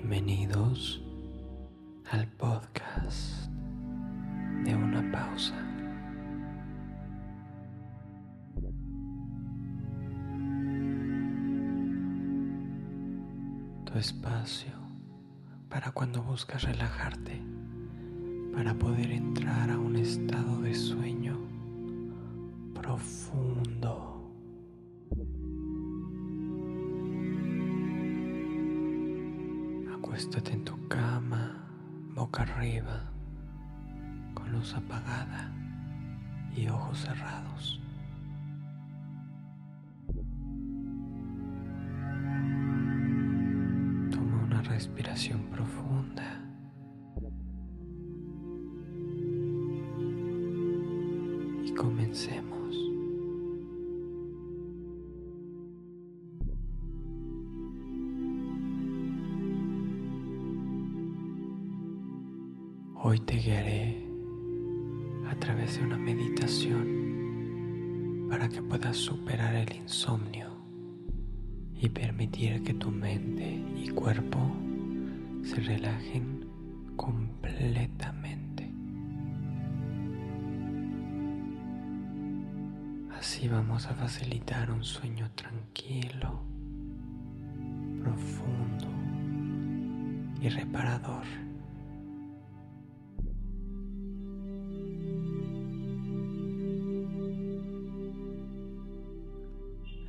Bienvenidos al podcast de una pausa. Tu espacio para cuando buscas relajarte, para poder entrar a un estado de sueño profundo. Acuéstate en tu cama, boca arriba, con luz apagada y ojos cerrados. Toma una respiración profunda. Y comencemos. Hoy te guiaré a través de una meditación para que puedas superar el insomnio y permitir que tu mente y cuerpo se relajen completamente. Así vamos a facilitar un sueño tranquilo, profundo y reparador.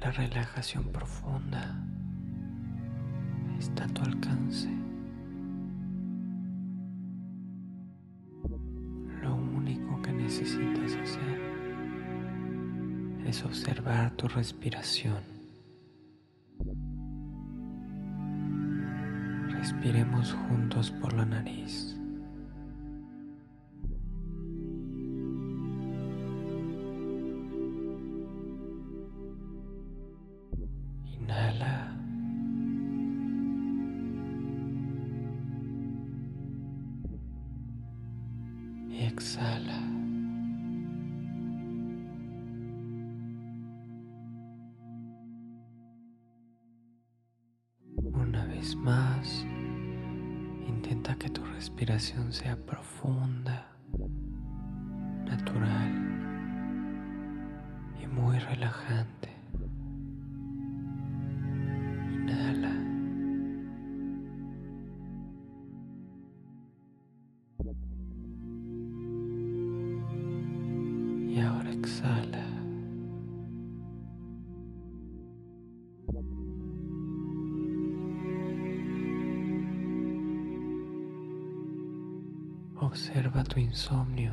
La relajación profunda está a tu alcance. Lo único que necesitas hacer es observar tu respiración. Respiremos juntos por la nariz. Exhala. Una vez más, intenta que tu respiración sea profunda, natural y muy relajante. Inhala. Observa tu insomnio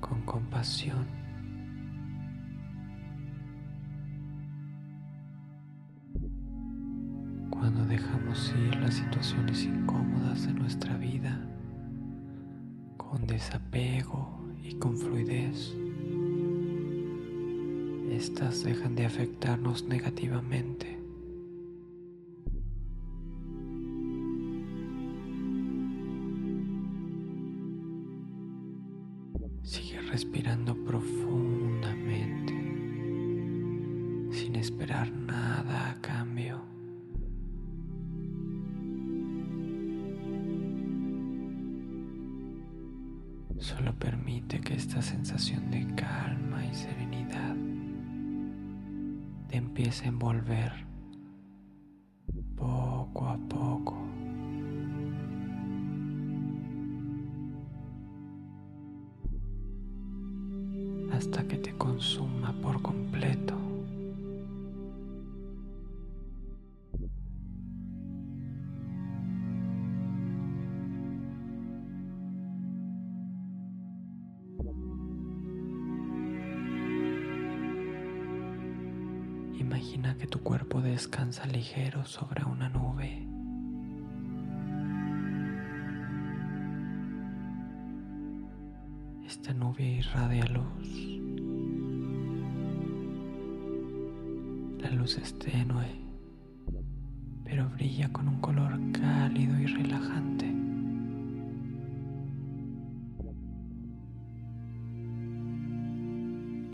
con compasión. Cuando dejamos ir las situaciones incómodas de nuestra vida con desapego y con fluidez, estas dejan de afectarnos negativamente. Respirando profundamente sin esperar nada a cambio. Solo permite que esta sensación de calma y serenidad te empiece a envolver poco a poco. Hasta que te consuma por completo. Imagina que tu cuerpo descansa ligero sobre una nube. Esta nube irradia luz. La luz es tenue, pero brilla con un color cálido y relajante.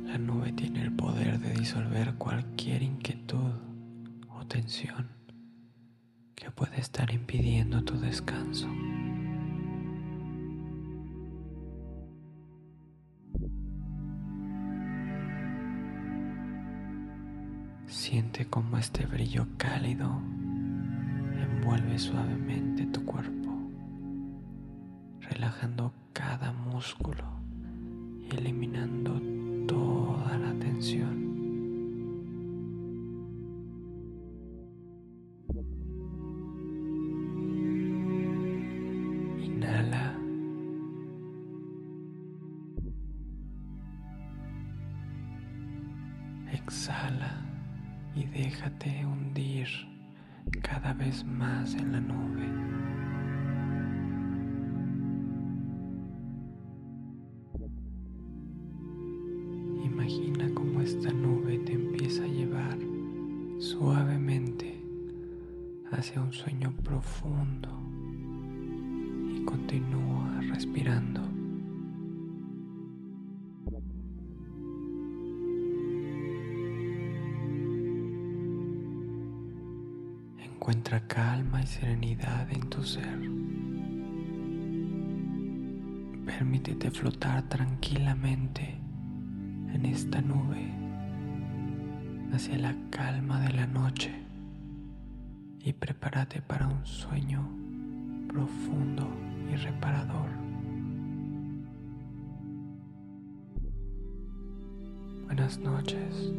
La nube tiene el poder de disolver cualquier inquietud o tensión que puede estar impidiendo tu descanso. Siente como este brillo cálido envuelve suavemente tu cuerpo, relajando cada músculo y eliminando toda la tensión. Inhala. Exhala y déjate hundir cada vez más en la nube. Imagina cómo esta nube te empieza a llevar suavemente hacia un sueño profundo y continúa respirando. Calma y serenidad en tu ser. Permítete flotar tranquilamente en esta nube hacia la calma de la noche y prepárate para un sueño profundo y reparador. Buenas noches.